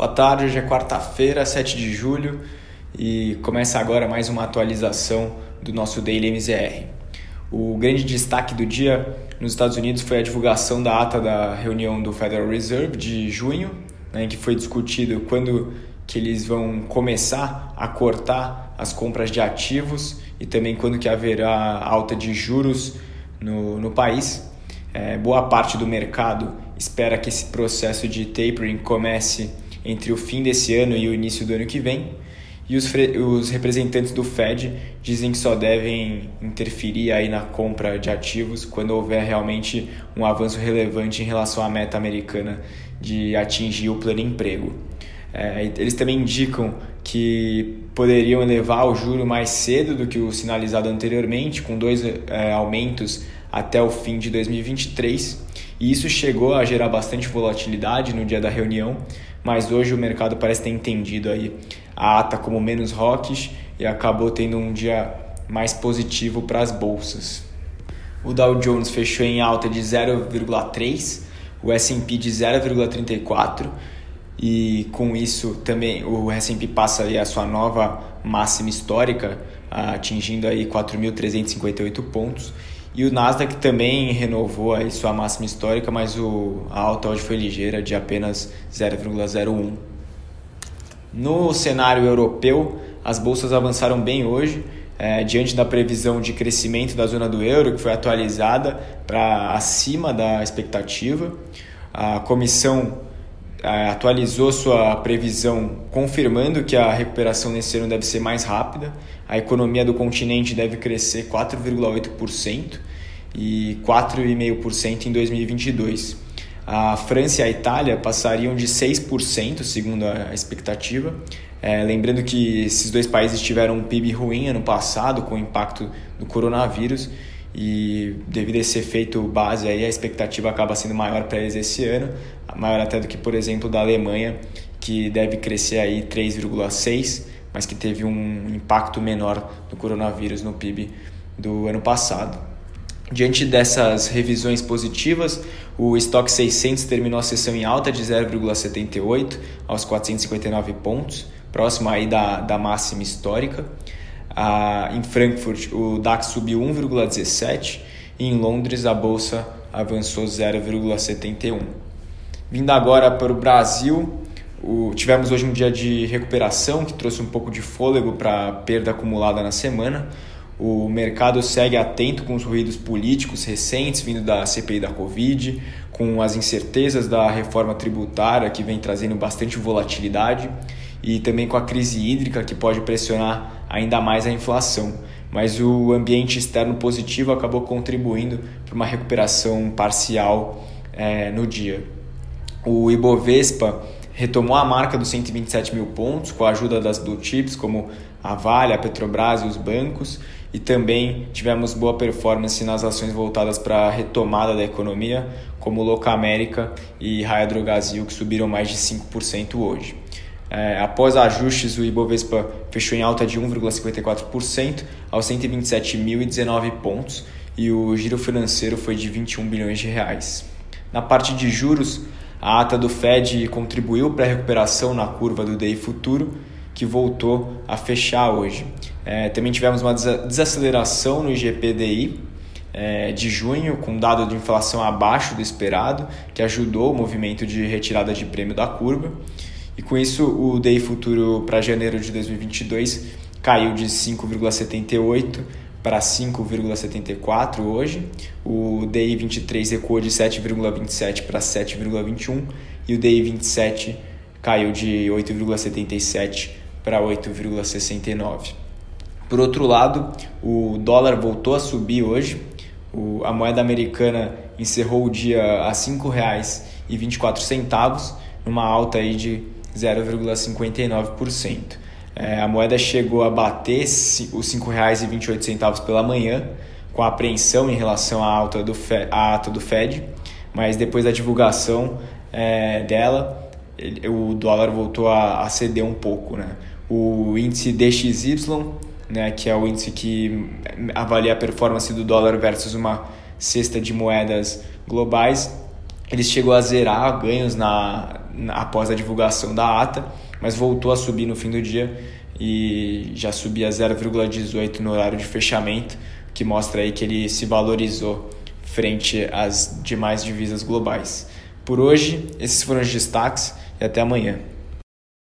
Boa tarde, hoje é quarta-feira, 7 de julho e começa agora mais uma atualização do nosso Daily MZR. O grande destaque do dia nos Estados Unidos foi a divulgação da ata da reunião do Federal Reserve de junho, né, em que foi discutido quando que eles vão começar a cortar as compras de ativos e também quando que haverá alta de juros no, no país. É, boa parte do mercado espera que esse processo de tapering comece entre o fim desse ano e o início do ano que vem. E os, os representantes do Fed dizem que só devem interferir aí na compra de ativos quando houver realmente um avanço relevante em relação à meta americana de atingir o pleno emprego. É, eles também indicam que poderiam elevar o juro mais cedo do que o sinalizado anteriormente, com dois é, aumentos até o fim de 2023. E isso chegou a gerar bastante volatilidade no dia da reunião, mas hoje o mercado parece ter entendido aí a ata como menos rocks e acabou tendo um dia mais positivo para as bolsas. O Dow Jones fechou em alta de 0,3, o S&P de 0,34 e com isso também o S&P passa aí a sua nova máxima histórica, atingindo aí 4.358 pontos e o Nasdaq também renovou aí sua máxima histórica, mas o, a alta hoje foi ligeira, de apenas 0,01. No cenário europeu, as bolsas avançaram bem hoje, é, diante da previsão de crescimento da zona do euro, que foi atualizada para acima da expectativa. A comissão atualizou sua previsão confirmando que a recuperação nesse ano deve ser mais rápida. A economia do continente deve crescer 4,8% e 4,5% em 2022. A França e a Itália passariam de 6%, segundo a expectativa. É, lembrando que esses dois países tiveram um PIB ruim ano passado, com o impacto do coronavírus, e devido a esse efeito base aí, a expectativa acaba sendo maior para eles esse ano, maior até do que, por exemplo, da Alemanha, que deve crescer aí 3,6, mas que teve um impacto menor do coronavírus no PIB do ano passado. Diante dessas revisões positivas, o estoque 600 terminou a sessão em alta de 0,78 aos 459 pontos, próximo aí da, da máxima histórica. Em Frankfurt, o DAX subiu 1,17 e em Londres a bolsa avançou 0,71. Vindo agora para o Brasil, o, tivemos hoje um dia de recuperação que trouxe um pouco de fôlego para a perda acumulada na semana. O mercado segue atento com os ruídos políticos recentes vindo da CPI da Covid, com as incertezas da reforma tributária que vem trazendo bastante volatilidade e também com a crise hídrica que pode pressionar ainda mais a inflação. Mas o ambiente externo positivo acabou contribuindo para uma recuperação parcial é, no dia. O Ibovespa retomou a marca dos 127 mil pontos com a ajuda das blue chips como a Vale, a Petrobras e os bancos e também tivemos boa performance nas ações voltadas para a retomada da economia como Locamérica e Raia Drogasil que subiram mais de 5% hoje. É, após ajustes, o Ibovespa fechou em alta de 1,54% aos 127.019 pontos e o giro financeiro foi de 21 bilhões de reais. Na parte de juros, a ata do Fed contribuiu para a recuperação na curva do DI futuro, que voltou a fechar hoje. É, também tivemos uma desaceleração no IGPDI é, de junho, com dado de inflação abaixo do esperado, que ajudou o movimento de retirada de prêmio da curva. Com isso, o DI futuro para janeiro de 2022 caiu de 5,78 para 5,74 hoje. O DI 23 recuou de 7,27 para 7,21 e o DI 27 caiu de 8,77 para 8,69. Por outro lado, o dólar voltou a subir hoje. O, a moeda americana encerrou o dia a R$ 5,24, numa alta aí de 0,59%. É, a moeda chegou a bater os R$ 5,28 pela manhã, com apreensão em relação à alta do Fed, à ata do Fed, mas depois da divulgação é, dela, ele, o dólar voltou a, a, ceder um pouco. Né? O índice DXY, né, que é o índice que avalia a performance do dólar versus uma cesta de moedas globais, ele chegou a zerar ganhos na, na, após a divulgação da ata, mas voltou a subir no fim do dia e já subia 0,18 no horário de fechamento, que mostra aí que ele se valorizou frente às demais divisas globais. Por hoje, esses foram os destaques e até amanhã.